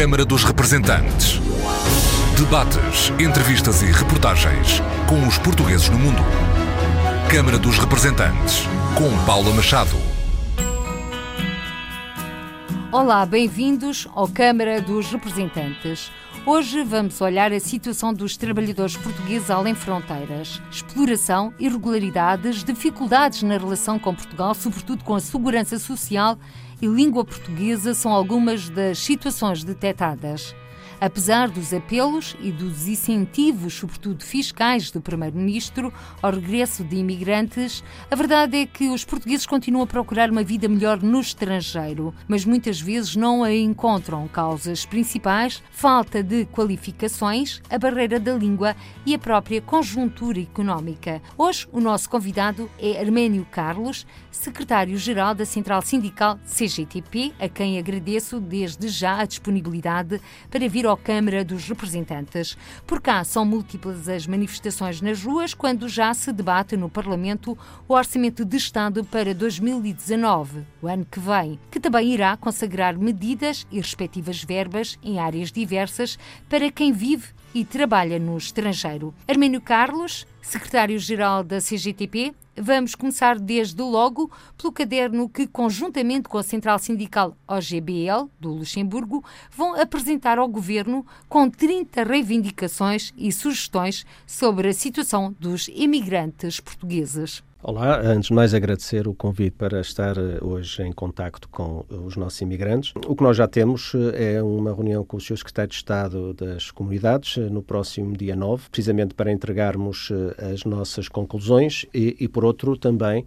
Câmara dos Representantes. Debates, entrevistas e reportagens com os portugueses no mundo. Câmara dos Representantes, com Paula Machado. Olá, bem-vindos ao Câmara dos Representantes. Hoje vamos olhar a situação dos trabalhadores portugueses além fronteiras. Exploração, irregularidades, dificuldades na relação com Portugal, sobretudo com a segurança social e língua portuguesa, são algumas das situações detectadas. Apesar dos apelos e dos incentivos, sobretudo fiscais, do Primeiro-Ministro ao regresso de imigrantes, a verdade é que os portugueses continuam a procurar uma vida melhor no estrangeiro, mas muitas vezes não a encontram. Causas principais: falta de qualificações, a barreira da língua e a própria conjuntura económica. Hoje, o nosso convidado é Arménio Carlos, secretário-geral da Central Sindical CGTP, a quem agradeço desde já a disponibilidade para vir Câmara dos Representantes. Por cá são múltiplas as manifestações nas ruas quando já se debate no Parlamento o Orçamento de Estado para 2019, o ano que vem, que também irá consagrar medidas e respectivas verbas em áreas diversas para quem vive e trabalha no estrangeiro. Armênio Carlos, secretário-geral da CGTP, Vamos começar desde logo pelo caderno que, conjuntamente com a Central Sindical OGBL do Luxemburgo, vão apresentar ao Governo com 30 reivindicações e sugestões sobre a situação dos imigrantes portugueses. Olá, antes de mais agradecer o convite para estar eh, hoje em contacto com eh, os nossos imigrantes. O que nós já temos eh, é uma reunião com o Sr. Secretário de Estado das Comunidades no próximo dia 9, precisamente para entregarmos as nossas conclusões e, e por outro, também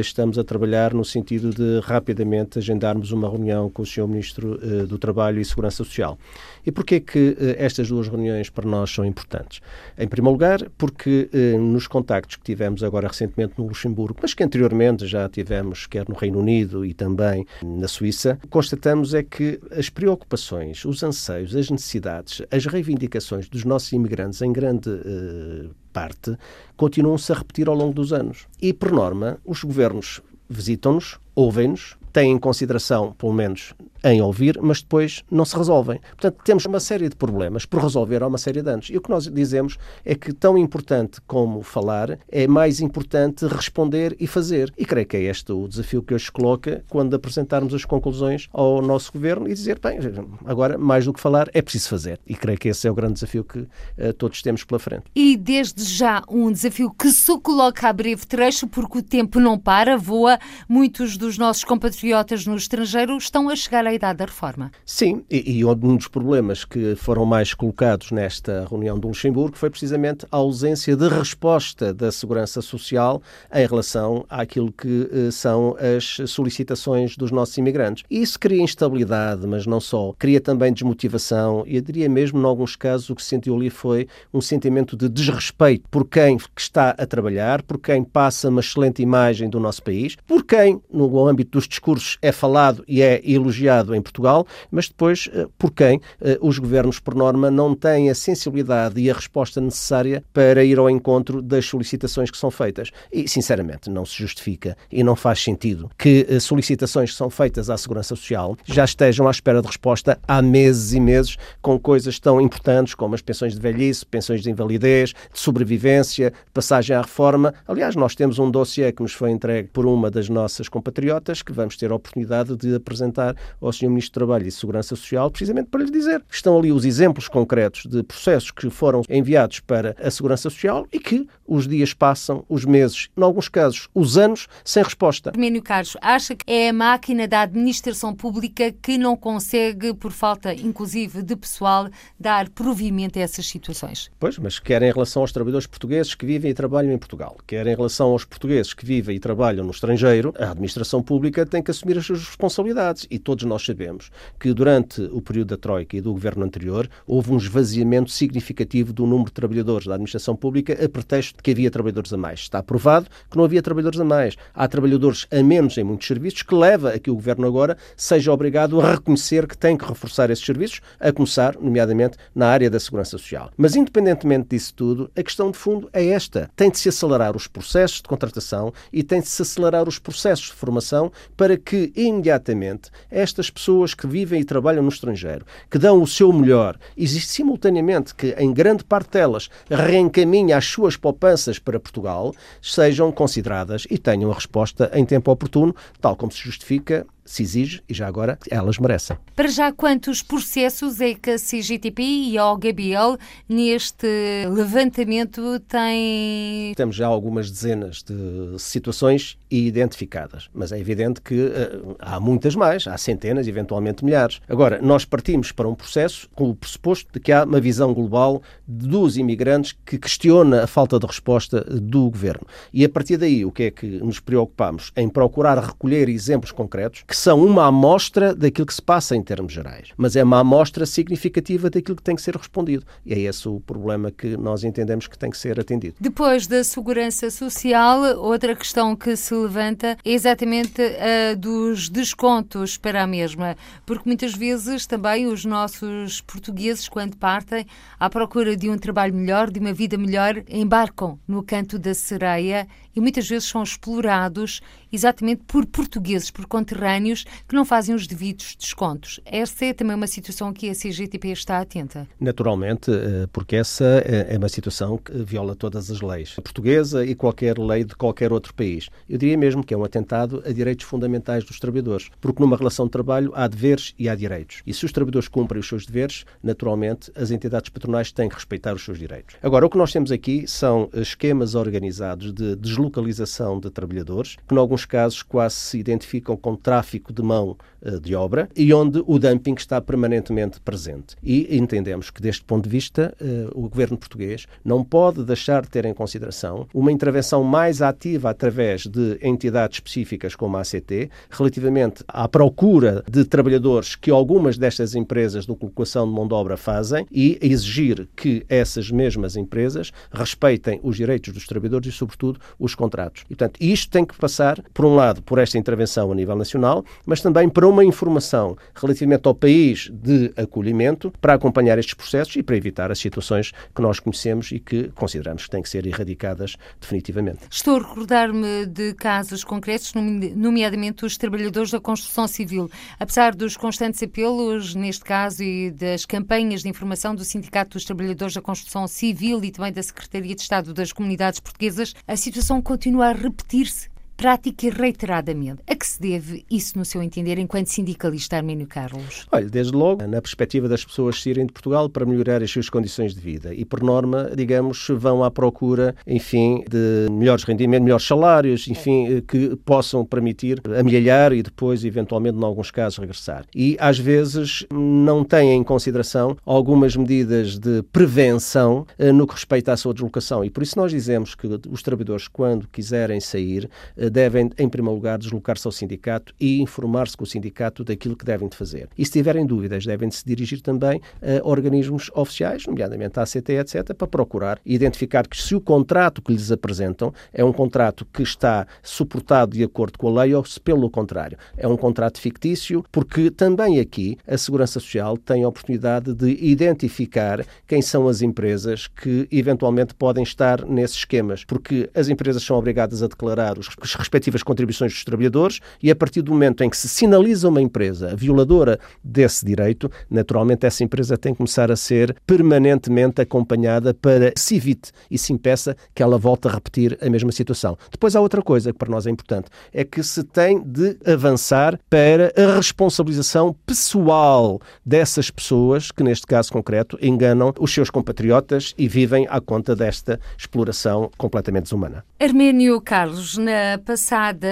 estamos a trabalhar no sentido de rapidamente agendarmos uma reunião com o Sr. Ministro do Trabalho e Segurança Social. E porquê que estas duas reuniões para nós são importantes? Em primeiro lugar, porque nos contactos que tivemos agora recentemente no Luxemburgo, mas que anteriormente já tivemos, quer no Reino Unido e também na Suíça, constatamos é que as preocupações, os anseios, as necessidades, as reivindicações dos nossos imigrantes, em grande uh, parte, continuam-se a repetir ao longo dos anos. E, por norma, os governos visitam-nos, ouvem-nos, têm em consideração, pelo menos em ouvir, mas depois não se resolvem. Portanto, temos uma série de problemas por resolver há uma série de anos. E o que nós dizemos é que, tão importante como falar, é mais importante responder e fazer. E creio que é este o desafio que hoje se coloca quando apresentarmos as conclusões ao nosso governo e dizer, bem, agora, mais do que falar, é preciso fazer. E creio que esse é o grande desafio que uh, todos temos pela frente. E desde já um desafio que se coloca a breve trecho, porque o tempo não para, voa. Muitos dos nossos compatriotas no estrangeiro estão a chegar a à idade da reforma. Sim, e, e, um dos problemas que foram mais colocados nesta reunião do Luxemburgo foi precisamente a ausência de resposta da Segurança Social em relação àquilo que eh, são as solicitações dos nossos imigrantes. Isso cria instabilidade, mas não só. Cria também desmotivação e eu diria mesmo, em alguns casos, o que se sentiu ali foi um sentimento de desrespeito por quem está a trabalhar, por quem passa uma excelente imagem do nosso país, por quem, no âmbito dos discursos, é falado e é elogiado em Portugal, mas depois eh, por quem eh, os governos, por norma, não têm a sensibilidade e a resposta necessária para ir ao encontro das solicitações que são feitas. E, sinceramente, não se justifica e não faz sentido que eh, solicitações que são feitas à Segurança Social já estejam à espera de resposta há meses e meses com coisas tão importantes como as pensões de velhice, pensões de invalidez, de sobrevivência, passagem à reforma. Aliás, nós temos um dossiê que nos foi entregue por uma das nossas compatriotas que vamos ter a oportunidade de apresentar ao ao Sr. Ministro do Trabalho e Segurança Social, precisamente para lhe dizer que estão ali os exemplos concretos de processos que foram enviados para a Segurança Social e que os dias passam, os meses, em alguns casos, os anos, sem resposta. Arménio Carlos, acha que é a máquina da administração pública que não consegue, por falta, inclusive, de pessoal, dar provimento a essas situações? Pois, mas quer em relação aos trabalhadores portugueses que vivem e trabalham em Portugal, quer em relação aos portugueses que vivem e trabalham no estrangeiro, a administração pública tem que assumir as suas responsabilidades e todos nós sabemos que durante o período da Troika e do governo anterior houve um esvaziamento significativo do número de trabalhadores da administração pública a pretexto de que havia trabalhadores a mais. Está provado que não havia trabalhadores a mais. Há trabalhadores a menos em muitos serviços que leva a que o governo agora seja obrigado a reconhecer que tem que reforçar esses serviços, a começar, nomeadamente, na área da segurança social. Mas, independentemente disso tudo, a questão de fundo é esta. Tem de se acelerar os processos de contratação e tem de se acelerar os processos de formação para que, imediatamente, estas pessoas que vivem e trabalham no estrangeiro, que dão o seu melhor, existe simultaneamente que, em grande parte delas, reencaminha as suas poupanças para Portugal, sejam consideradas e tenham a resposta em tempo oportuno, tal como se justifica se exige e já agora elas merecem. Para já, quantos processos é que a CGTP e a OGBL neste levantamento têm? Temos já algumas dezenas de situações identificadas, mas é evidente que uh, há muitas mais, há centenas, eventualmente milhares. Agora, nós partimos para um processo com o pressuposto de que há uma visão global dos imigrantes que questiona a falta de resposta do governo. E a partir daí, o que é que nos preocupamos? Em procurar recolher exemplos concretos que são uma amostra daquilo que se passa em termos gerais, mas é uma amostra significativa daquilo que tem que ser respondido. E é esse o problema que nós entendemos que tem que ser atendido. Depois da segurança social, outra questão que se levanta é exatamente a dos descontos para a mesma, porque muitas vezes também os nossos portugueses, quando partem à procura de um trabalho melhor, de uma vida melhor, embarcam no canto da sereia e muitas vezes são explorados exatamente por portugueses, por conterrâneos que não fazem os devidos descontos. Esta é também uma situação que a CGTP está atenta. Naturalmente, eh, porque essa é uma situação que viola todas as leis, a portuguesa e qualquer lei de qualquer outro país. Eu diria mesmo que é um atentado a direitos fundamentais dos trabalhadores, porque numa relação de trabalho há deveres e há direitos. E se os trabalhadores cumprem os seus deveres, naturalmente as entidades patronais têm que respeitar os seus direitos. Agora, o que nós temos aqui são esquemas organizados de deslocamento deslocalização de trabalhadores, que, em alguns casos, quase se identificam com tráfico de mão uh, de obra e onde o dumping está permanentemente presente. E entendemos que, deste ponto de vista, uh, o governo português não pode deixar de ter em consideração uma intervenção mais ativa através de entidades específicas como a ACT, relativamente à procura de trabalhadores que algumas destas empresas de colocação de mão de obra fazem e exigir que essas mesmas empresas respeitem os direitos dos trabalhadores e, sobretudo, os os contratos. E, portanto, isto tem que passar, por um lado, por esta intervenção a nível nacional, mas também para uma informação relativamente ao país de acolhimento para acompanhar estes processos e para evitar as situações que nós conhecemos e que consideramos que têm que ser erradicadas definitivamente. Estou a recordar-me de casos concretos, nomeadamente os trabalhadores da construção civil. Apesar dos constantes apelos, neste caso, e das campanhas de informação do Sindicato dos Trabalhadores da Construção Civil e também da Secretaria de Estado das Comunidades Portuguesas, a situação continua a repetir-se prática e reiteradamente. A que se deve isso, no seu entender, enquanto sindicalista Arménio Carlos? Olha, desde logo, na perspectiva das pessoas saírem de Portugal para melhorar as suas condições de vida e, por norma, digamos, vão à procura, enfim, de melhores rendimentos, melhores salários, enfim, que possam permitir amelhar e depois, eventualmente, em alguns casos, regressar. E, às vezes, não têm em consideração algumas medidas de prevenção eh, no que respeita à sua deslocação. E por isso nós dizemos que os trabalhadores, quando quiserem sair, devem, em primeiro lugar, deslocar-se ao sindicato e informar-se com o sindicato daquilo que devem de fazer. E se tiverem dúvidas, devem de se dirigir também a organismos oficiais, nomeadamente à ACT, etc., para procurar identificar que se o contrato que lhes apresentam é um contrato que está suportado de acordo com a lei ou se, pelo contrário, é um contrato fictício, porque também aqui a Segurança Social tem a oportunidade de identificar quem são as empresas que eventualmente podem estar nesses esquemas, porque as empresas são obrigadas a declarar os as respectivas contribuições dos trabalhadores e a partir do momento em que se sinaliza uma empresa violadora desse direito, naturalmente essa empresa tem que começar a ser permanentemente acompanhada para se evite e se impeça que ela volte a repetir a mesma situação. Depois há outra coisa que para nós é importante, é que se tem de avançar para a responsabilização pessoal dessas pessoas que, neste caso concreto, enganam os seus compatriotas e vivem à conta desta exploração completamente desumana. Arménio Carlos, na passada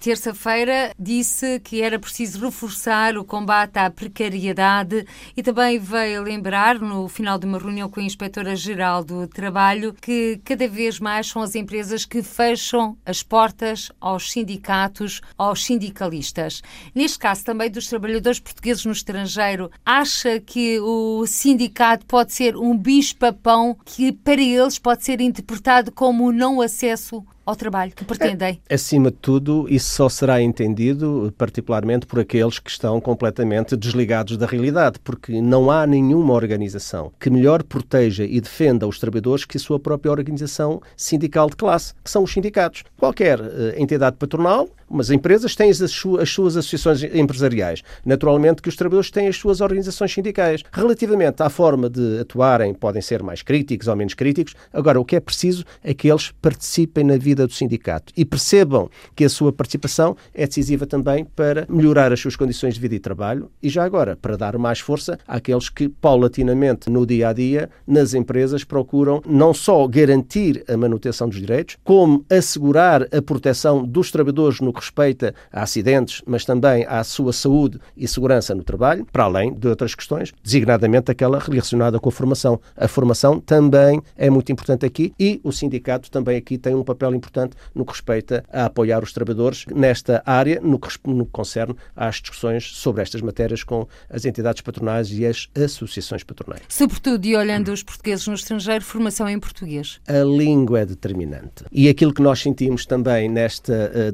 terça-feira, disse que era preciso reforçar o combate à precariedade e também veio lembrar, no final de uma reunião com a Inspetora-Geral do Trabalho, que cada vez mais são as empresas que fecham as portas aos sindicatos, aos sindicalistas. Neste caso também dos trabalhadores portugueses no estrangeiro, acha que o sindicato pode ser um bicho-papão que para eles pode ser interpretado como não acesso ao trabalho que pretendem? É, acima de tudo, isso só será entendido particularmente por aqueles que estão completamente desligados da realidade, porque não há nenhuma organização que melhor proteja e defenda os trabalhadores que a sua própria organização sindical de classe, que são os sindicatos. Qualquer uh, entidade patronal Umas empresas têm as, suas, as suas associações empresariais. Naturalmente que os trabalhadores têm as suas organizações sindicais. Relativamente à forma de atuarem, podem ser mais críticos ou menos críticos. Agora, o que é preciso é que eles participem na vida do sindicato e percebam que a sua participação é decisiva também para melhorar as suas condições de vida e trabalho e já agora para dar mais força àqueles que paulatinamente no dia a dia nas empresas procuram não só garantir a manutenção dos direitos, como assegurar a proteção dos trabalhadores no que respeita a acidentes, mas também à sua saúde e segurança no trabalho, para além de outras questões, designadamente aquela relacionada com a formação. A formação também é muito importante aqui e o sindicato também aqui tem um papel importante no que respeita a apoiar os trabalhadores nesta área, no que, no que concerne às discussões sobre estas matérias com as entidades patronais e as associações patronais. Sobretudo, e olhando os portugueses no estrangeiro, formação em português. A língua é determinante. E aquilo que nós sentimos também nesta uh,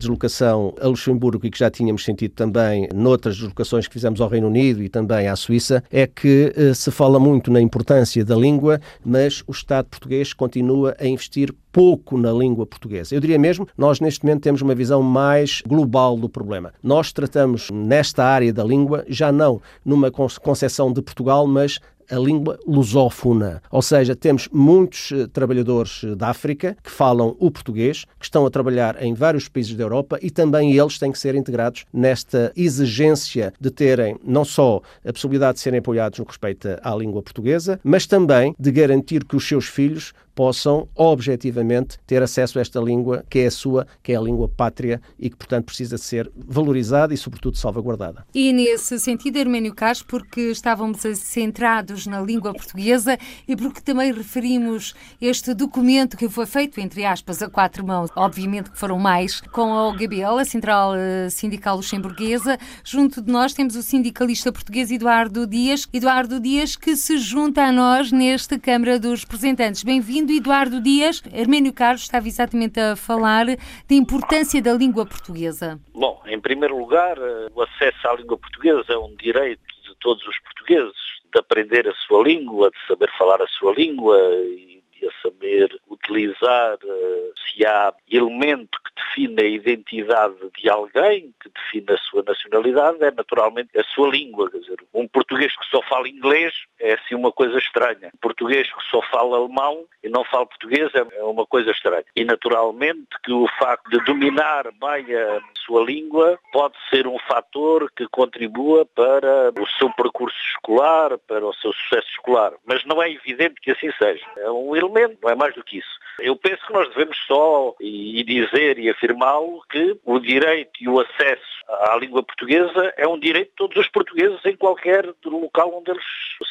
deslocação a Luxemburgo e que já tínhamos sentido também noutras deslocações que fizemos ao Reino Unido e também à Suíça, é que uh, se fala muito na importância da língua, mas o Estado português continua a investir pouco na língua portuguesa. Eu diria mesmo, nós neste momento temos uma visão mais global do problema. Nós tratamos nesta área da língua já não numa concepção de Portugal, mas a língua lusófona, ou seja, temos muitos uh, trabalhadores uh, da África que falam o português, que estão a trabalhar em vários países da Europa e também eles têm que ser integrados nesta exigência de terem não só a possibilidade de serem apoiados no que respeita à língua portuguesa, mas também de garantir que os seus filhos possam objetivamente ter acesso a esta língua que é a sua, que é a língua pátria e que, portanto, precisa ser valorizada e, sobretudo, salvaguardada. E nesse sentido, Hermênio Cás, porque estávamos centrados na língua portuguesa e porque também referimos este documento que foi feito, entre aspas, a quatro mãos, obviamente que foram mais, com a OGBL, a Central eh, Sindical Luxemburguesa. Junto de nós temos o sindicalista português Eduardo Dias. Eduardo Dias, que se junta a nós nesta Câmara dos Representantes. Bem-vindo Bem-vindo, Eduardo Dias. Hermênio Carlos estava exatamente a falar da importância da língua portuguesa. Bom, em primeiro lugar, eh, o acesso à língua portuguesa é um direito de todos os portugueses, de aprender a sua língua, de saber falar a sua língua e de a saber utilizar eh, se há elemento que define a identidade de alguém, que define a sua nacionalidade, é naturalmente a sua língua. Quer dizer, um português que só fala inglês é assim uma coisa estranha. Um português que só fala alemão e não fala português é, é uma coisa estranha. E naturalmente que o facto de dominar bem a sua língua pode ser um fator que contribua para o seu percurso escolar, para o seu sucesso escolar. Mas não é evidente que assim seja. É um elemento, não é mais do que isso. Eu penso que nós devemos só e dizer e afirmá-lo que o direito e o acesso à língua portuguesa é um direito de todos os portugueses em qualquer local onde eles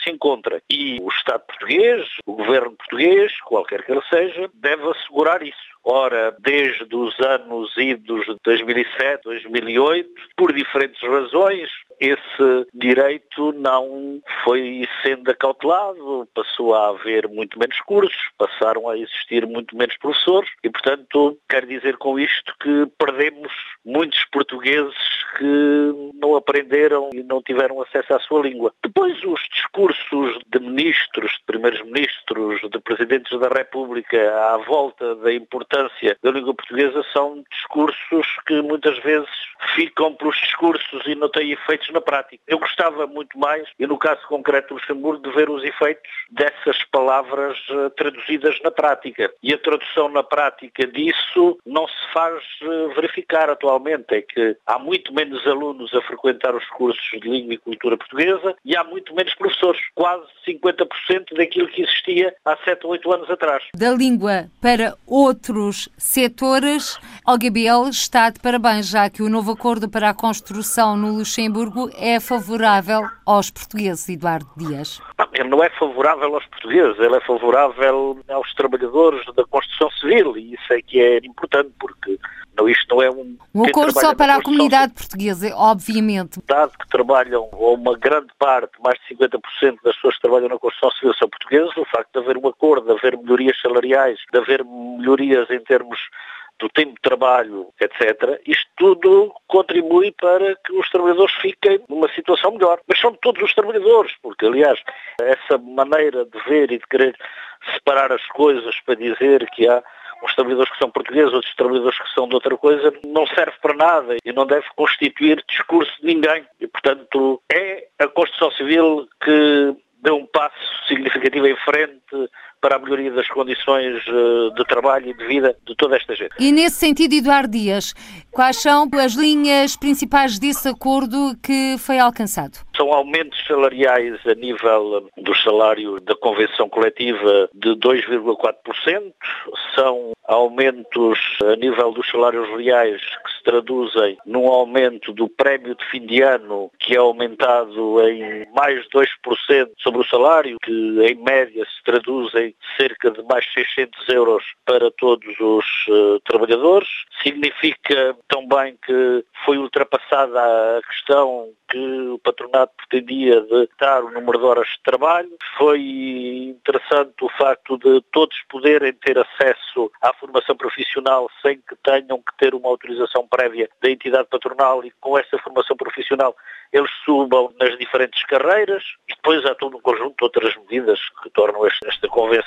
se encontrem. E o Estado português, o governo português, qualquer que ele seja, deve assegurar isso. Ora, desde os anos idos de 2007, 2008, por diferentes razões, esse direito não foi sendo acautelado, passou a haver muito menos cursos, passaram a existir muito menos professores e, portanto, quero dizer com isto que perdemos muitos portugueses que não aprenderam e não tiveram acesso à sua língua. Depois, os discursos de ministros, de primeiros ministros, de presidentes da República à volta da importância da língua portuguesa são discursos que muitas vezes ficam pelos discursos e não têm efeitos na prática. Eu gostava muito mais, e no caso concreto do Luxemburgo, de ver os efeitos dessas palavras uh, traduzidas na prática. E a tradução na prática disso não se faz uh, verificar atualmente. É que há muito menos alunos a frequentar os cursos de língua e cultura portuguesa e há muito menos professores. Quase 50% daquilo que existia há 7 ou 8 anos atrás. Da língua para outros setores, o GBL está de parabéns, já que o novo acordo para a construção no Luxemburgo é favorável aos portugueses, Eduardo Dias. Não, ele não é favorável aos portugueses, ele é favorável aos trabalhadores da construção civil e isso é que é importante porque não, isto não é um... Um acordo só para a comunidade portuguesa, obviamente. Dado que trabalham, ou uma grande parte, mais de 50% das pessoas que trabalham na construção civil são portugueses, o facto de haver um acordo, de haver melhorias salariais, de haver melhorias em termos do tempo de trabalho, etc., isto tudo contribui para que os trabalhadores fiquem numa situação melhor. Mas são todos os trabalhadores, porque, aliás, essa maneira de ver e de querer separar as coisas para dizer que há uns trabalhadores que são portugueses, outros trabalhadores que são de outra coisa, não serve para nada e não deve constituir discurso de ninguém. E, portanto, é a Constituição Civil que deu um passo significativo em frente para a melhoria das condições eh, de trabalho e de vida de toda esta gente. E nesse sentido, Eduardo Dias, quais são as linhas principais desse acordo que foi alcançado? São aumentos salariais a nível do salário da convenção coletiva de 2,4%, são aumentos a nível dos salários reais que se traduzem num aumento do prémio de fim de ano que é aumentado em mais de 2% sobre o salário, que em média se traduz em cerca de mais 600 euros para todos os uh, trabalhadores. Significa também que foi ultrapassada a questão que o patronato pretendia de dar o número de horas de trabalho. Foi interessante o facto de todos poderem ter acesso à formação profissional sem que tenham que ter uma autorização prévia da entidade patronal e com essa formação profissional eles subam nas diferentes carreiras e depois há todo um conjunto de outras medidas que tornam esta convenção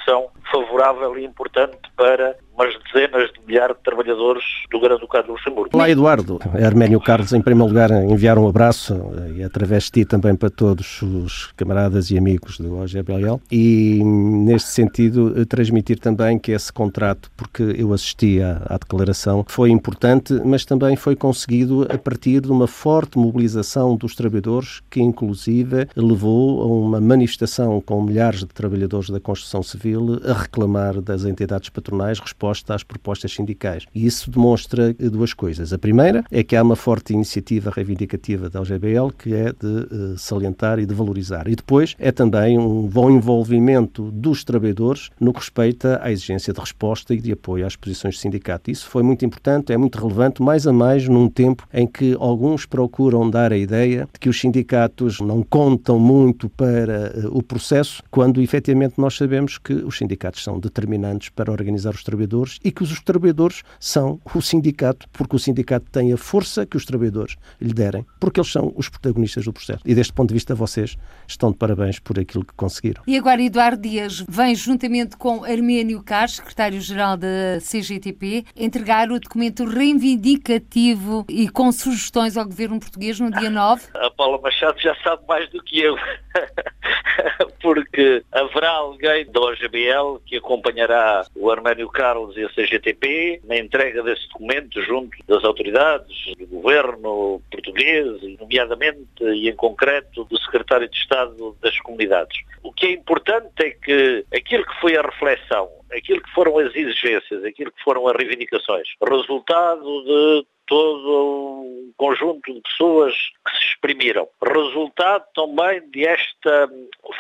favorável e importante para umas dezenas de milhares de trabalhadores do Grande Ducado de Luxemburgo. Olá, Eduardo. Arménio Carlos, em primeiro lugar, enviar um abraço e através de ti também para todos os camaradas e amigos do OGBL e, neste sentido, transmitir também que esse contrato, porque eu assisti à, à declaração, foi importante, mas também foi conseguido a partir de uma forte mobilização dos trabalhadores que, inclusive, levou a uma manifestação com milhares de trabalhadores da construção civil a reclamar das entidades patronais resposta às propostas sindicais. E isso demonstra duas coisas. A primeira é que há uma forte iniciativa reivindicativa da LGBL que é de uh, salientar e de valorizar. E depois é também um bom envolvimento dos trabalhadores no que respeita à exigência de resposta e de apoio às posições de sindicato. Isso foi muito importante, é muito relevante, mais a mais num tempo em que alguns procuram dar a ideia de que os sindicatos não contam muito para uh, o processo, quando efetivamente nós sabemos que os sindicatos são determinantes para organizar os trabalhadores e que os trabalhadores são o sindicato, porque o sindicato tem a força que os trabalhadores lhe derem, porque eles são os protagonistas do processo. E deste ponto de vista, vocês estão de parabéns por aquilo que conseguiram. E agora, Eduardo Dias vem, juntamente com Arménio Carlos, secretário-geral da CGTP, entregar o documento reivindicativo e com sugestões ao governo português no dia 9. A Paula Machado já sabe mais do que eu. porque haverá alguém da OGBL que acompanhará o Arménio Carlos e a CGTP na entrega desse documento junto das autoridades do governo português, nomeadamente e em concreto do secretário de Estado das Comunidades. O que é importante é que aquilo que foi a reflexão, aquilo que foram as exigências, aquilo que foram as reivindicações, resultado de todo um conjunto de pessoas que se exprimiram. Resultado também desta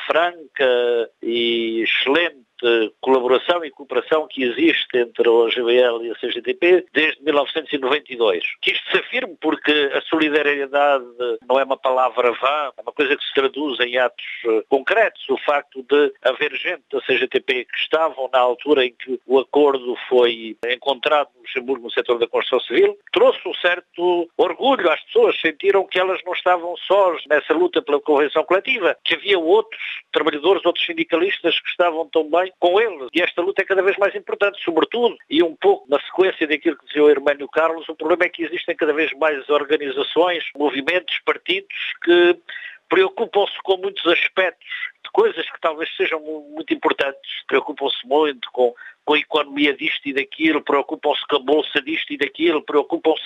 franca e excelente colaboração e cooperação que existe entre a OGBL e a CGTP desde 1992. Que isto se afirme porque a solidariedade não é uma palavra vã, é uma coisa que se traduz em atos eh, concretos. O facto de haver gente da CGTP que estavam na altura em que o acordo foi encontrado no Luxemburgo no setor da construção civil, trouxe um certo orgulho às pessoas, sentiram que elas não estavam sós nessa luta pela convenção coletiva, que havia outros trabalhadores, outros sindicalistas que estavam também com ele. E esta luta é cada vez mais importante, sobretudo, e um pouco na sequência daquilo que dizia o Hermânio Carlos, o problema é que existem cada vez mais organizações, movimentos, partidos que preocupam-se com muitos aspectos de coisas que talvez sejam muito importantes, preocupam-se muito com, com a economia disto e daquilo, preocupam-se com a bolsa disto e daquilo, preocupam-se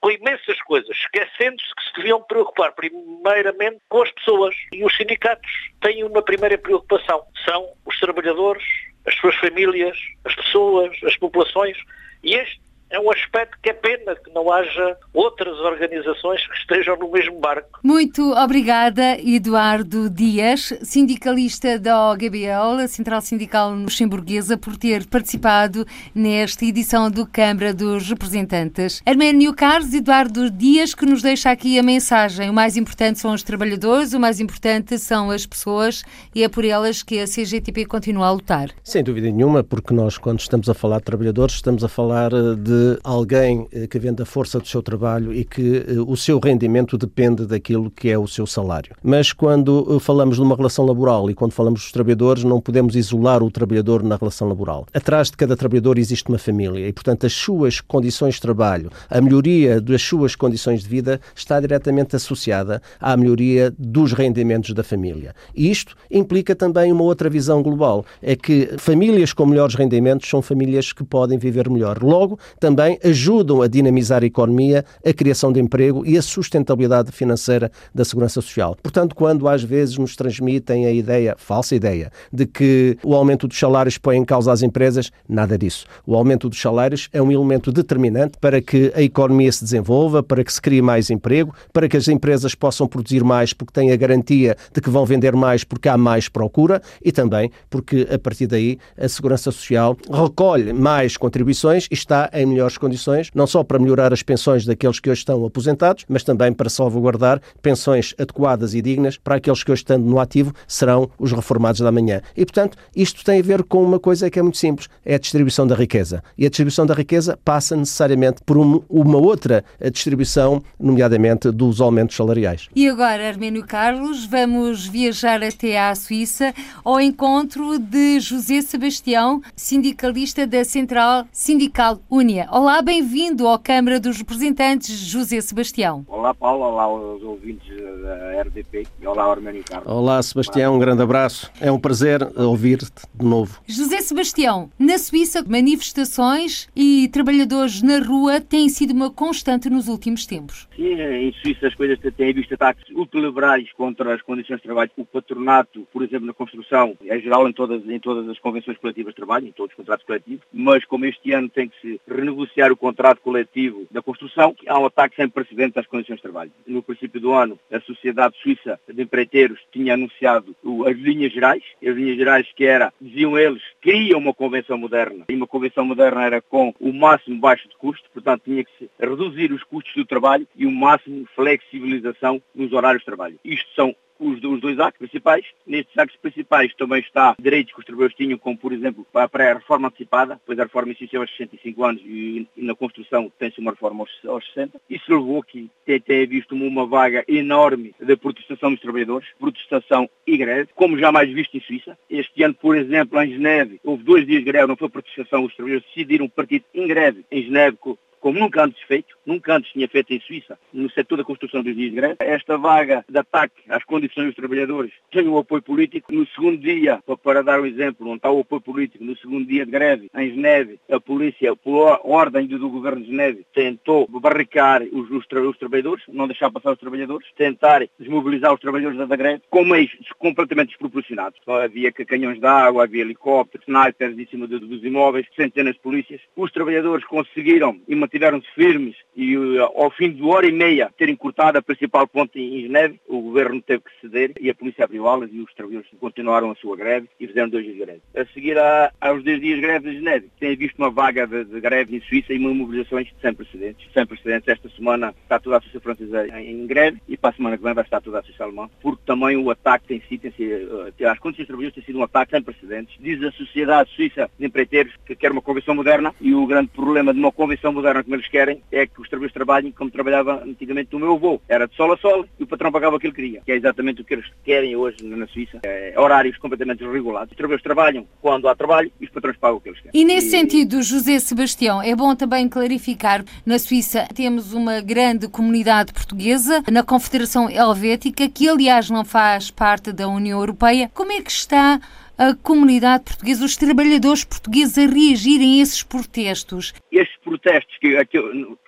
com imensas coisas, esquecendo-se que se deviam preocupar primeiramente com as pessoas. E os sindicatos têm uma primeira preocupação, são os trabalhadores, as suas famílias, as pessoas, as populações, e este é um aspecto que é pena que não haja outras organizações que estejam no mesmo barco. Muito obrigada, Eduardo Dias, sindicalista da OGBL, a Central Sindical Luxemburguesa, por ter participado nesta edição do Câmara dos Representantes. Arménio Carlos, Eduardo Dias, que nos deixa aqui a mensagem. O mais importante são os trabalhadores, o mais importante são as pessoas e é por elas que a CGTP continua a lutar. Sem dúvida nenhuma, porque nós, quando estamos a falar de trabalhadores, estamos a falar de alguém eh, que vende a força do seu trabalho e que eh, o seu rendimento depende daquilo que é o seu salário. Mas quando falamos de uma relação laboral e quando falamos dos trabalhadores, não podemos isolar o trabalhador na relação laboral. Atrás de cada trabalhador existe uma família e, portanto, as suas condições de trabalho, a melhoria das suas condições de vida está diretamente associada à melhoria dos rendimentos da família. E isto implica também uma outra visão global, é que famílias com melhores rendimentos são famílias que podem viver melhor. Logo, também ajudam a dinamizar a economia, a criação de emprego e a sustentabilidade financeira da segurança social. Portanto, quando às vezes nos transmitem a ideia, falsa ideia, de que o aumento dos salários põe em causa as empresas, nada disso. O aumento dos salários é um elemento determinante para que a economia se desenvolva, para que se crie mais emprego, para que as empresas possam produzir mais porque têm a garantia de que vão vender mais porque há mais procura e também porque a partir daí a Segurança Social recolhe mais contribuições e está em melhores condições, não só para melhorar as pensões daqueles que hoje estão aposentados, mas também para salvaguardar pensões adequadas e dignas para aqueles que hoje estando no ativo serão os reformados da manhã. E, portanto, isto tem a ver com uma coisa que é muito simples, é a distribuição da riqueza. E a distribuição da riqueza passa necessariamente por uma outra distribuição, nomeadamente dos aumentos salariais. E agora, Arménio Carlos, vamos viajar até à Suíça ao encontro de José Sebastião, sindicalista da Central Sindical Unia. Olá, bem-vindo à Câmara dos Representantes, José Sebastião. Olá, Paulo. Olá aos ouvintes da RDP. E olá, Arménio Carlos. Olá, Sebastião. Um grande abraço. É um prazer ouvir-te de novo. José Sebastião, na Suíça, manifestações e trabalhadores na rua têm sido uma constante nos últimos tempos. Sim, em Suíça as coisas têm visto ataques ultraliberais contra as condições de trabalho. O patronato, por exemplo, na construção, é geral em todas, em todas as convenções coletivas de trabalho, em todos os contratos coletivos, mas como este ano tem que se renegociar o contrato coletivo da construção, há um ataque sem precedentes às condições de trabalho. No princípio do ano, a Sociedade Suíça de Empreiteiros tinha anunciado as linhas gerais, as linhas gerais que era, diziam eles, queriam uma convenção moderna. E uma convenção moderna era com o máximo baixo de custo, portanto tinha que reduzir os custos do trabalho e o máximo flexibilização nos horários de trabalho. Isto são os, os dois actos principais. Nestes actos principais também está direitos que os trabalhadores tinham, como por exemplo para a reforma antecipada, pois a reforma iniciou aos 65 anos e, e na construção tem-se uma reforma aos, aos 60. Isso levou que tem, visto uma vaga enorme de protestação dos trabalhadores, protestação e greve, como jamais visto em Suíça. Este ano, por exemplo, em Geneve, houve dois dias de greve, não foi protestação, os trabalhadores decidiram partir em greve em Geneve como nunca antes feito, nunca antes tinha feito em Suíça, no setor da construção dos dias de greve. Esta vaga de ataque às condições dos trabalhadores tem o apoio político. No segundo dia, para dar um exemplo, onde está o apoio político, no segundo dia de greve, em Geneve, a polícia, por ordem do governo de Geneve, tentou barricar os, os, os trabalhadores, não deixar passar os trabalhadores, tentar desmobilizar os trabalhadores da greve, com meios completamente desproporcionados. Havia canhões de água, havia helicópteros, snipers em cima dos imóveis, centenas de polícias. Os trabalhadores conseguiram mantiveram-se firmes e uh, ao fim de uma hora e meia terem cortado a principal ponte em Geneve, o governo teve que ceder e a polícia abriu aulas e os trabalhadores continuaram a sua greve e fizeram dois dias de greve. A seguir a, aos dois dias de greve de Geneve, tem visto uma vaga de, de greve em Suíça e mobilizações sem precedentes. Sem precedentes. Esta semana está toda a Associação Francesa em, em greve e para a semana que vem vai estar toda a Associação Alemã, porque também o ataque tem sido, tem sido as condições de trabalhadores tem sido um ataque sem precedentes. Diz a Sociedade Suíça de Empreiteiros que quer uma convenção moderna e o grande problema de uma convenção moderna como eles querem é que os trabalhadores trabalhem como trabalhava antigamente o meu avô. Era de sol a sol e o patrão pagava o que ele queria, que é exatamente o que eles querem hoje na Suíça. É, horários completamente regulados. Os trabalhadores trabalham quando há trabalho e os patrões pagam o que eles querem. E nesse e... sentido, José Sebastião, é bom também clarificar, na Suíça temos uma grande comunidade portuguesa, na Confederação Helvética, que aliás não faz parte da União Europeia. Como é que está a comunidade portuguesa, os trabalhadores portugueses a reagirem a esses protestos? Estes protestos, que, que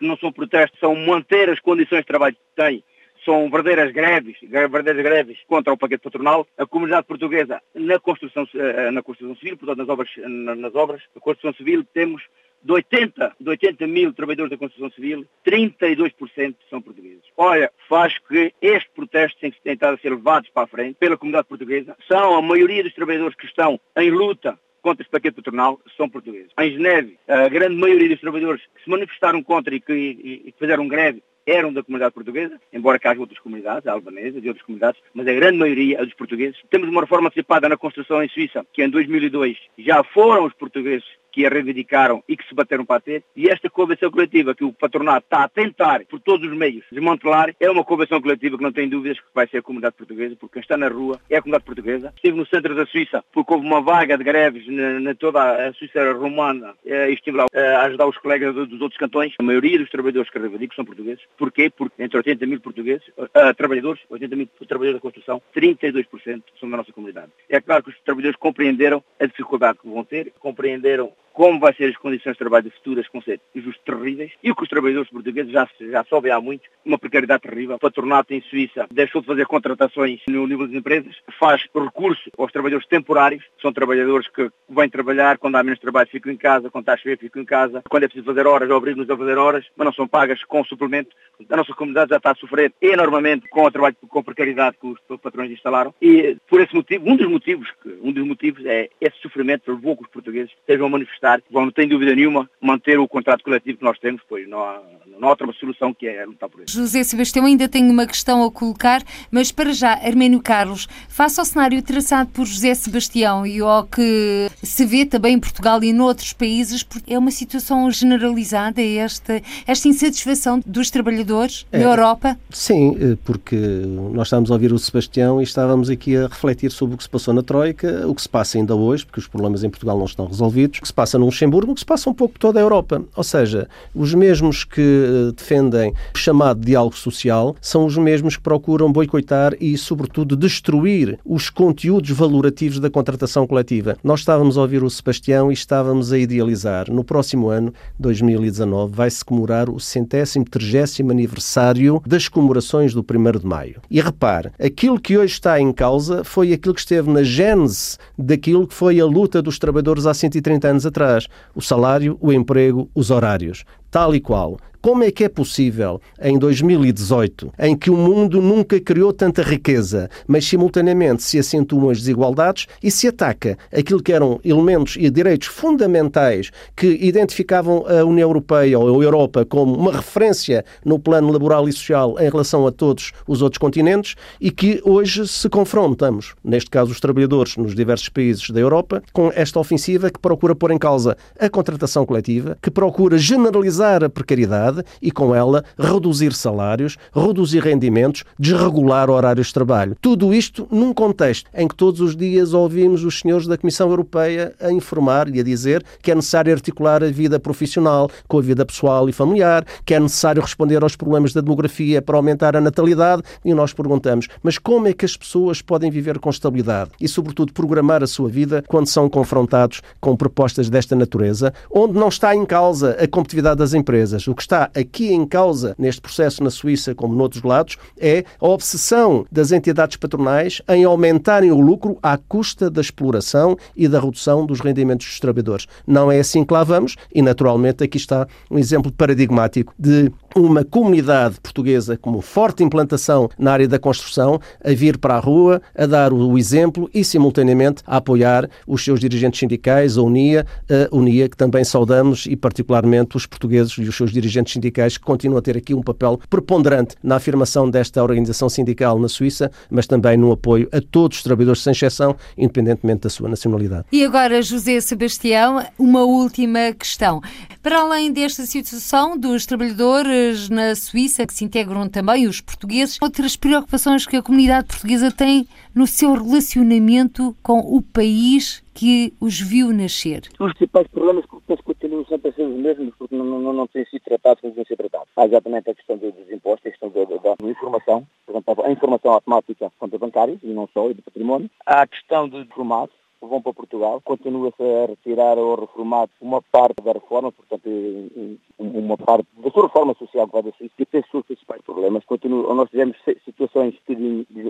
não são protestos, são manter as condições de trabalho que têm são verdadeiras greves, verdadeiras greves contra o paquete patronal. A comunidade portuguesa na construção, eh, na construção civil, portanto nas obras, nas obras da construção civil, temos de 80, de 80 mil trabalhadores da construção civil, 32% são portugueses. Olha, faz que este protesto tem que tentar ser levados para a frente pela comunidade portuguesa. São a maioria dos trabalhadores que estão em luta contra este paquete patronal são portugueses. Em Geneve, a grande maioria dos trabalhadores que se manifestaram contra e que, e, e fizeram greve eram da comunidade portuguesa, embora que haja outras comunidades, a albanesa e outras comunidades, mas a grande maioria é dos portugueses. Temos uma reforma antecipada na construção em Suíça, que em 2002 já foram os portugueses que a reivindicaram e que se bateram para ter. E esta convenção coletiva que o patronato está a tentar, por todos os meios, desmantelar, é uma convenção coletiva que não tem dúvidas que vai ser a comunidade portuguesa, porque quem está na rua é a comunidade portuguesa. Estive no centro da Suíça, porque houve uma vaga de greves na, na toda a Suíça romana eh, e estive lá eh, a ajudar os colegas dos outros cantões. A maioria dos trabalhadores que reivindicam são portugueses. Porquê? Porque entre 80 mil portugueses, uh, trabalhadores, 80 mil trabalhadores da construção, 32% são da nossa comunidade. É claro que os trabalhadores compreenderam a dificuldade que vão ter, compreenderam como vai ser as condições de trabalho futuras com justos terríveis e o que os trabalhadores portugueses já, já sobem há muito, uma precariedade terrível. O patronato em Suíça deixou de fazer contratações no nível das empresas, faz recurso aos trabalhadores temporários, são trabalhadores que vêm trabalhar, quando há menos trabalho ficam em casa, quando está a chover ficam em casa, quando é preciso fazer horas, obrigam-nos a fazer horas, mas não são pagas com suplemento. A nossa comunidade já está a sofrer enormemente com o trabalho com precariedade que os patrões instalaram e por esse motivo, um dos motivos, um dos motivos é esse sofrimento que os portugueses estejam a manifestar estar, vão, não tem dúvida nenhuma, manter o contrato coletivo que nós temos, pois não há, não há outra solução que é lutar por isso. José Sebastião, ainda tenho uma questão a colocar, mas para já, Arménio Carlos, face ao cenário traçado por José Sebastião e ao que se vê também em Portugal e noutros países, é uma situação generalizada esta, esta insatisfação dos trabalhadores é, na Europa? Sim, eh, porque nós estávamos a ouvir o Sebastião e estávamos aqui a refletir sobre o que se passou na Troika, o que se passa ainda hoje, porque os problemas em Portugal não estão resolvidos, o que se passa passa no Luxemburgo, que se passa um pouco por toda a Europa. Ou seja, os mesmos que eh, defendem o chamado diálogo social são os mesmos que procuram boicotar e, sobretudo, destruir os conteúdos valorativos da contratação coletiva. Nós estávamos a ouvir o Sebastião e estávamos a idealizar. No próximo ano, 2019, vai-se comemorar o centésimo, trigésimo aniversário das comemorações do 1 de Maio. E repare, aquilo que hoje está em causa foi aquilo que esteve na gênese daquilo que foi a luta dos trabalhadores há 130 anos atrás atrás: o salário, o emprego, os horários. Tal e qual. Como é que é possível, em 2018, em que o mundo nunca criou tanta riqueza, mas simultaneamente se acentuam as desigualdades e se ataca aquilo que eram elementos e direitos fundamentais que identificavam a União Europeia ou a Europa como uma referência no plano laboral e social em relação a todos os outros continentes e que hoje se confrontamos, neste caso os trabalhadores nos diversos países da Europa, com esta ofensiva que procura pôr em causa a contratação coletiva, que procura generalizar a precariedade e, com ela, reduzir salários, reduzir rendimentos, desregular horários de trabalho. Tudo isto num contexto em que todos os dias ouvimos os senhores da Comissão Europeia a informar e a dizer que é necessário articular a vida profissional com a vida pessoal e familiar, que é necessário responder aos problemas da demografia para aumentar a natalidade. E nós perguntamos, mas como é que as pessoas podem viver com estabilidade e, sobretudo, programar a sua vida quando são confrontados com propostas desta natureza, onde não está em causa a competitividade das empresas, o que está aqui em causa neste processo na Suíça, como noutros lados, é a obsessão das entidades patronais em aumentarem o lucro à custa da exploração e da redução dos rendimentos dos trabalhadores. Não é assim que lá vamos e, naturalmente, aqui está um exemplo paradigmático de uma comunidade portuguesa com forte implantação na área da construção a vir para a rua, a dar o exemplo e, simultaneamente, a apoiar os seus dirigentes sindicais, a UNIA, a UNIA, que também saudamos, e particularmente os portugueses e os seus dirigentes sindicais, que continuam a ter aqui um papel preponderante na afirmação desta organização sindical na Suíça, mas também no apoio a todos os trabalhadores, sem exceção, independentemente da sua nacionalidade. E agora, José Sebastião, uma última questão. Para além desta situação dos trabalhadores na Suíça, que se integram também os portugueses. Outras preocupações que a comunidade portuguesa tem no seu relacionamento com o país que os viu nascer? Os principais problemas que continuam sempre a ser os mesmos, porque não, não, não têm sido tratados como devem ser tratados. Há exatamente a questão dos impostos, a questão da, da, da informação, por exemplo, a informação automática contra bancários, e não só, e do património. Há a questão de formatos, vão para Portugal. Continua-se a retirar ou reformar uma parte da reforma, portanto, uma parte da sua reforma social que vai da Suíça, e tem os seus principais problemas. Continua, nós tivemos situações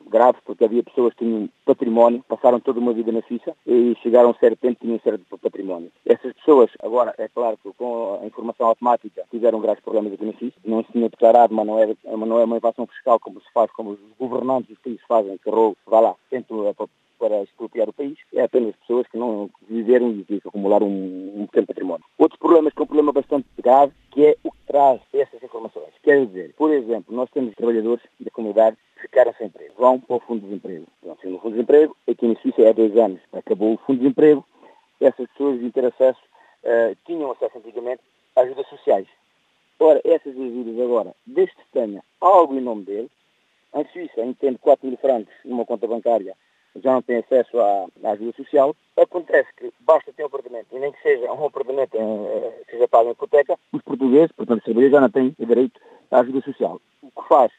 graves, porque havia pessoas que tinham património, passaram toda uma vida na Suíça e chegaram a um certo tempo tinham um certo património. Essas pessoas, agora, é claro que com a informação automática, tiveram graves problemas aqui na Suíça. Não se tinha declarado, mas não é, mas não é uma invasão fiscal como se faz, como os governantes dos países fazem, que roubo, vá lá, tentam para expropriar o país, é apenas pessoas que não viveram e que acumularam um, um pequeno património. Outros problemas, que é um problema bastante grave, que é o que traz essas informações. Quer dizer, por exemplo, nós temos trabalhadores da comunidade que ficaram sem emprego, vão para o Fundo de Desemprego. Vão no Fundo de Desemprego, aqui na Suíça é há dois anos, acabou o Fundo de Desemprego, essas pessoas vão ter acesso uh, tinham acesso antigamente a ajudas sociais. Ora, essas ajudas agora, desde que tenha algo em nome dele, em Suíça, em tendo 4 mil francos numa conta bancária, já não tem acesso à, à, ajuda social. Acontece que basta ter um apartamento, e nem que seja um apartamento em, seja pago em hipoteca, os portugueses, portanto, os trabalhadores já não têm direito à ajuda social. O que faz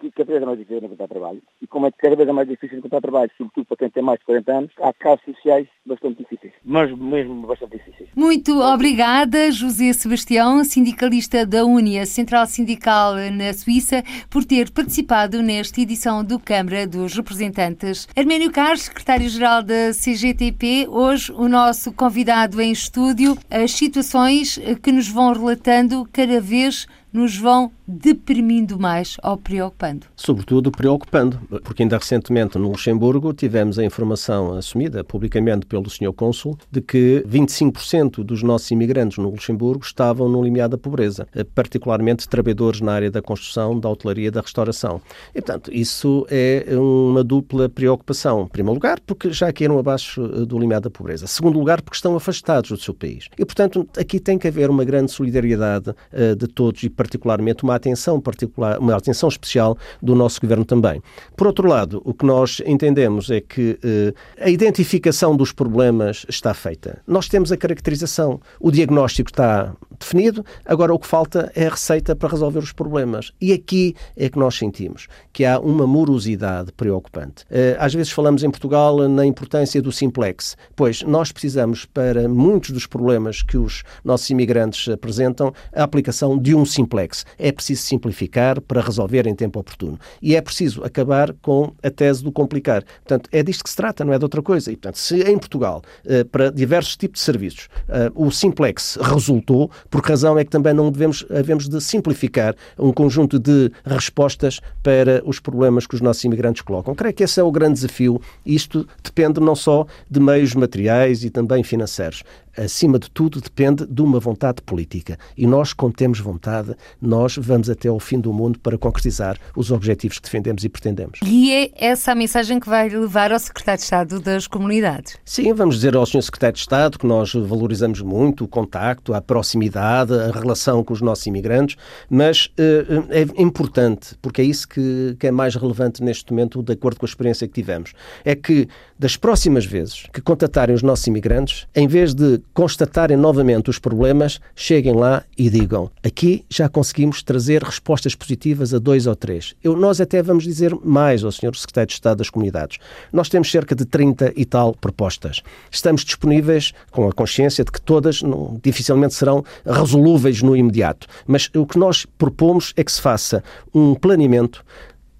que cada vez é mais difícil encontrar trabalho. E como é que cada vez é mais difícil encontrar trabalho, sobretudo para quem tem mais de 40 anos, há casos sociais bastante difíceis, mas mesmo bastante difíceis. Muito obrigada, José Sebastião, sindicalista da Unia, Central Sindical na Suíça, por ter participado nesta edição do Câmara dos Representantes. Arménio Carlos, secretário-geral da CGTP, hoje o nosso convidado em estúdio, as situações que nos vão relatando cada vez nos vão deprimindo mais ou preocupando? Sobretudo preocupando, porque ainda recentemente no Luxemburgo tivemos a informação assumida publicamente pelo Sr. Cônsul de que 25% dos nossos imigrantes no Luxemburgo estavam no limiar da pobreza, particularmente trabalhadores na área da construção, da hotelaria da restauração. E, portanto, isso é uma dupla preocupação. Em primeiro lugar, porque já caíram abaixo eh, do limiar da pobreza. Em segundo lugar, porque estão afastados do seu país. E, portanto, aqui tem que haver uma grande solidariedade uh, de todos e particularmente uma atenção particular, uma atenção especial do nosso governo também. Por outro lado, o que nós entendemos é que eh, a identificação dos problemas está feita. Nós temos a caracterização, o diagnóstico está definido, agora o que falta é a receita para resolver os problemas. E aqui é que nós sentimos que há uma morosidade preocupante. Eh, às vezes falamos em Portugal na importância do simplex, pois nós precisamos, para muitos dos problemas que os nossos imigrantes apresentam, a aplicação de um simplex. É preciso simplificar para resolver em tempo oportuno. E é preciso acabar com a tese do complicar. Portanto, é disto que se trata, não é de outra coisa. E, portanto, se em Portugal, eh, para diversos tipos de serviços, eh, o simplex resultou, por razão é que também não devemos, devemos de simplificar um conjunto de respostas para os problemas que os nossos imigrantes colocam. Creio que esse é o grande desafio. Isto depende não só de meios materiais e também financeiros acima de tudo, depende de uma vontade política. E nós, quando temos vontade, nós vamos até ao fim do mundo para concretizar os objetivos que defendemos e pretendemos. E é essa a mensagem que vai levar ao Secretário de Estado das Comunidades? Sim, vamos dizer ao Sr. Secretário de Estado que nós valorizamos muito o contacto, a proximidade, a relação com os nossos imigrantes, mas uh, é importante, porque é isso que, que é mais relevante neste momento, de acordo com a experiência que tivemos, é que das próximas vezes que contatarem os nossos imigrantes, em vez de constatarem novamente os problemas, cheguem lá e digam: aqui já conseguimos trazer respostas positivas a dois ou três. Eu, nós até vamos dizer mais ao Sr. Secretário de Estado das Comunidades. Nós temos cerca de 30 e tal propostas. Estamos disponíveis com a consciência de que todas não, dificilmente serão resolúveis no imediato. Mas o que nós propomos é que se faça um planeamento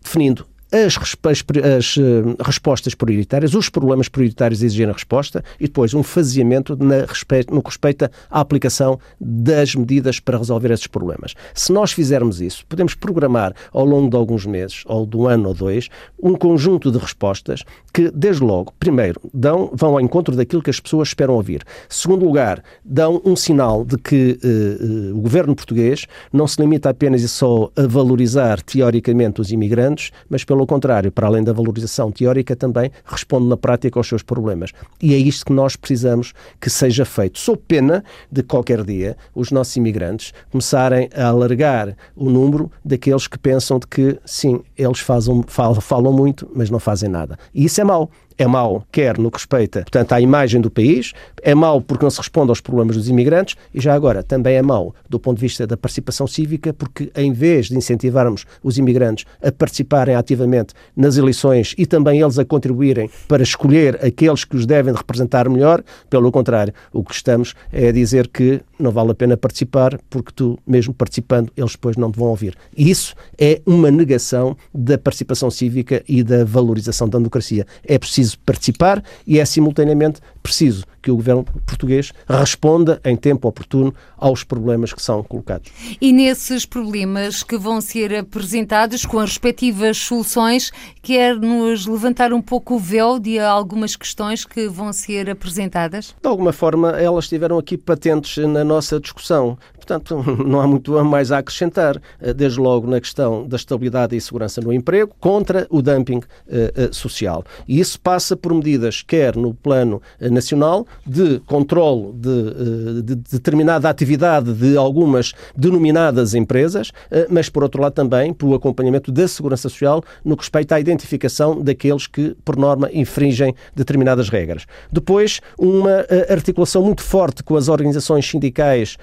definindo as, as, as uh, respostas prioritárias, os problemas prioritários exigem a resposta e depois um faseamento na respeito, no que respeita à aplicação das medidas para resolver esses problemas. Se nós fizermos isso, podemos programar ao longo de alguns meses, ou de um ano ou dois, um conjunto de respostas que, desde logo, primeiro, dão, vão ao encontro daquilo que as pessoas esperam ouvir. Segundo lugar, dão um sinal de que uh, uh, o governo português não se limita apenas e só a valorizar teoricamente os imigrantes, mas pelo pelo contrário, para além da valorização teórica, também responde na prática aos seus problemas. E é isto que nós precisamos que seja feito. Sou pena de qualquer dia os nossos imigrantes começarem a alargar o número daqueles que pensam de que, sim, eles fazem, falam, falam muito, mas não fazem nada. E isso é mau é mau, quer no que respeita, portanto, à imagem do país, é mau porque não se responde aos problemas dos imigrantes e já agora também é mau do ponto de vista da participação cívica, porque em vez de incentivarmos os imigrantes a participarem ativamente nas eleições e também eles a contribuírem para escolher aqueles que os devem representar melhor, pelo contrário, o que estamos é a dizer que não vale a pena participar porque tu, mesmo participando, eles depois não te vão ouvir. Isso é uma negação da participação cívica e da valorização da democracia. É preciso preciso participar e é simultaneamente preciso que o governo português responda em tempo oportuno aos problemas que são colocados. E nesses problemas que vão ser apresentados com as respectivas soluções, quer nos levantar um pouco o véu de algumas questões que vão ser apresentadas? De alguma forma, elas estiveram aqui patentes na nossa discussão. Portanto, não há muito mais a acrescentar, eh, desde logo na questão da estabilidade e segurança no emprego, contra o dumping uh, uh, social. E isso passa por medidas, quer no plano uh, nacional de controle de, de, determinada atividade de algumas denominadas empresas, mas por outro lado também pelo acompanhamento da segurança social no que respeita à identificação daqueles que, por norma, infringem determinadas regras. Depois, uma articulação muito forte com as organizações sindicais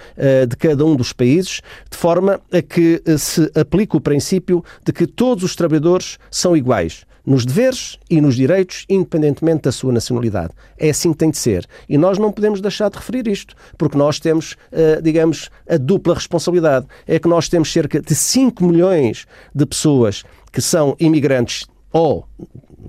de cada um dos países, de forma a que se aplique o princípio de que todos os trabalhadores são iguais nos deveres e nos direitos, independentemente da sua nacionalidade. É assim que tem de ser. E nós não podemos deixar de referir isto, porque nós temos, eh, digamos, a dupla responsabilidade. É que nós temos cerca de 5 milhões de pessoas que são imigrantes ou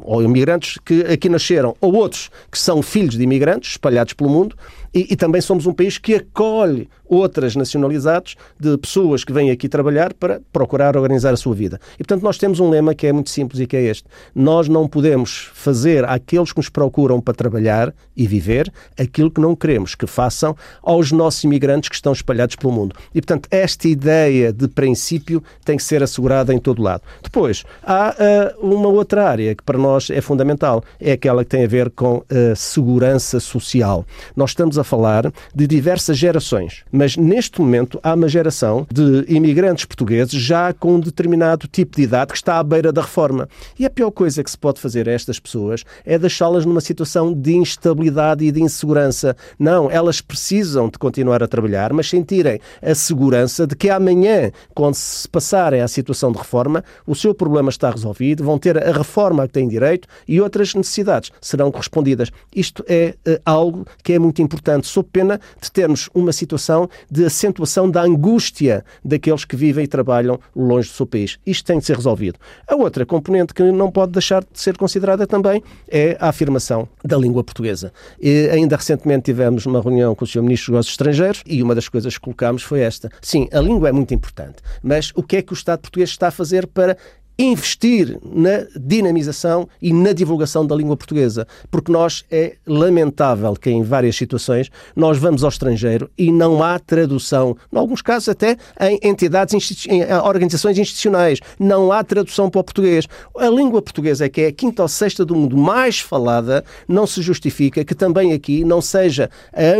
ou imigrantes que aqui nasceram, ou outros que são filhos de imigrantes espalhados pelo mundo, e, e, também somos um país que acolhe outras nacionalidades de pessoas que vêm aqui trabalhar para procurar organizar a sua vida. E, portanto, nós temos um lema que é muito simples e que é este. Nós não podemos fazer àqueles que nos procuram para trabalhar e viver aquilo que não queremos que façam aos nossos imigrantes que estão espalhados pelo mundo. E, portanto, esta ideia de princípio tem que ser assegurada em todo lado. Depois, há uh, uma outra área que para nós é fundamental, é aquela que tem a ver com a segurança social. Nós estamos a falar de diversas gerações, mas neste momento há uma geração de imigrantes portugueses já com um determinado tipo de idade que está à beira da reforma. E a pior coisa que se pode fazer a estas pessoas é deixá-las numa situação de instabilidade e de insegurança. Não, elas precisam de continuar a trabalhar, mas sentirem a segurança de que amanhã, quando se passarem à situação de reforma, o seu problema está resolvido, vão ter a reforma a que têm direito e outras necessidades serão correspondidas. Isto é uh, algo que é muito importante importante, sob pena de termos uma situação de acentuação da angústia daqueles que vivem e trabalham longe do seu país. Isto tem de ser resolvido. A outra componente que não pode deixar de ser considerada também é a afirmação da língua portuguesa. E ainda recentemente tivemos uma reunião com o Sr. Ministro dos Negócios Estrangeiros e uma das coisas que colocámos foi esta. Sim, a língua é muito importante, mas o que é que o Estado português está a fazer para investir na dinamização e na divulgação da língua portuguesa, porque nós é lamentável que em várias situações nós vamos ao estrangeiro e não há tradução, em alguns casos até em entidades, em organizações institucionais, não há tradução para o português. A língua portuguesa, que é a quinta ou sexta do mundo mais falada, não se justifica que também aqui não seja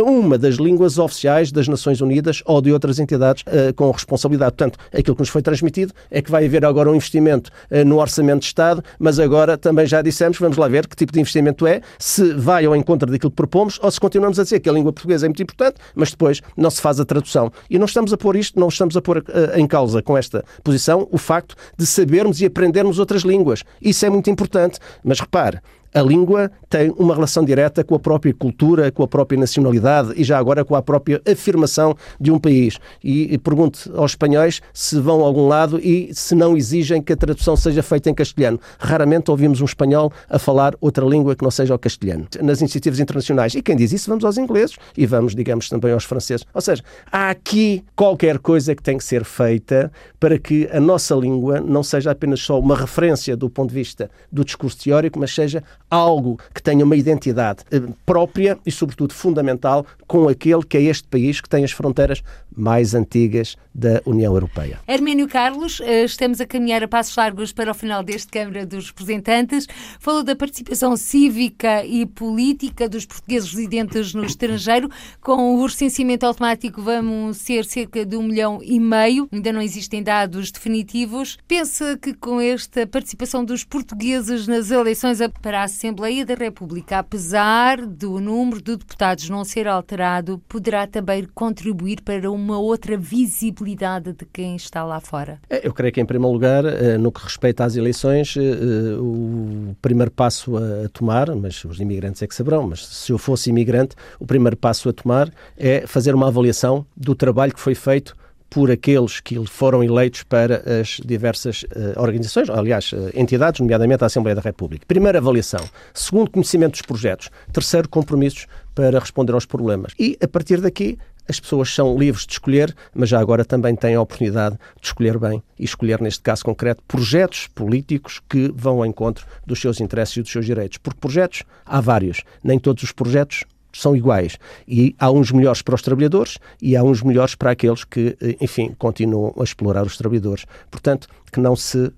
uma das línguas oficiais das Nações Unidas ou de outras entidades uh, com responsabilidade. Portanto, aquilo que nos foi transmitido é que vai haver agora um investimento eh, no Orçamento de Estado, mas agora também já dissemos, vamos lá ver que tipo de investimento é, se vai ao encontro daquilo que propomos ou se continuamos a dizer que a língua portuguesa é muito importante, mas depois não se faz a tradução. E não estamos a pôr isto, não estamos a pôr eh, em causa com esta posição o facto de sabermos e aprendermos outras línguas. Isso é muito importante, mas repare, a língua tem uma relação direta com a própria cultura, com a própria nacionalidade e já agora com a própria afirmação de um país. E, e pergunto aos espanhóis se vão a algum lado e se não exigem que a tradução seja feita em castelhano. Raramente ouvimos um espanhol a falar outra língua que não seja o castelhano. Nas iniciativas internacionais. E quem diz isso, vamos aos ingleses e vamos, digamos, também aos franceses. Ou seja, há aqui qualquer coisa que tem que ser feita para que a nossa língua não seja apenas só uma referência do ponto de vista do discurso teórico, mas seja algo que tenha uma identidade eh, própria e, sobretudo, fundamental com aquele que é este país que tem as fronteiras mais antigas da União Europeia. Herménio Carlos, eh, estamos a caminhar a passos largos para o final deste Câmara dos Representantes. Falou da participação cívica e política dos portugueses residentes no estrangeiro. Com o recenseamento automático vamos ser cerca de um milhão e meio. Ainda não existem dados definitivos. Pensa que com esta participação dos portugueses nas eleições para a Assembleia da República, apesar do número de deputados não ser alterado, poderá também contribuir para uma outra visibilidade de quem está lá fora? É, eu creio que, em primeiro lugar, eh, no que respeita às eleições, eh, eh, o primeiro passo a tomar, mas os imigrantes é que saberão, mas se eu fosse imigrante, o primeiro passo a tomar é fazer uma avaliação do trabalho que foi feito por aqueles que foram eleitos para as diversas uh, organizações, aliás, uh, entidades, nomeadamente a Assembleia da República. Primeira avaliação. Segundo, conhecimento dos projetos. Terceiro, compromissos para responder aos problemas. E, a partir daqui, as pessoas são livres de escolher, mas já agora também têm a oportunidade de escolher bem e escolher, neste caso concreto, projetos políticos que vão ao encontro dos seus interesses e dos seus direitos. Porque projetos há vários. Nem todos os projetos são iguais. E há uns melhores para os trabalhadores e há uns melhores para aqueles que, eh, enfim, continuam a explorar os trabalhadores. Portanto, que não se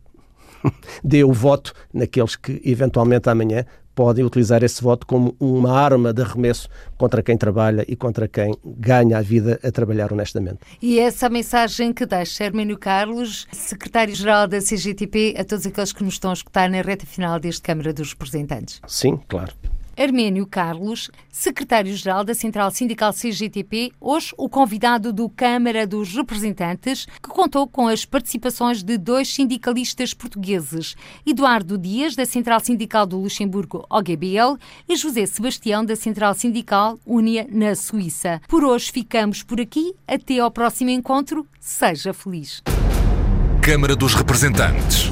dê o voto naqueles que eventualmente amanhã podem utilizar esse voto como uma arma de arremesso contra quem trabalha e contra quem ganha a vida a trabalhar honestamente. E essa mensagem que deixa Hermínio Carlos, secretário-geral da CGTP, a todos aqueles que nos estão a escutar na reta final deste Câmara dos Representantes. Sim, claro. Arménio Carlos, secretário-geral da Central Sindical CGTP, hoje o convidado do Câmara dos Representantes, que contou com as participações de dois sindicalistas portugueses, Eduardo Dias, da Central Sindical do Luxemburgo, OGBL, e José Sebastião, da Central Sindical Unia, na Suíça. Por hoje ficamos por aqui. Até ao próximo encontro. Seja feliz. Câmara dos Representantes.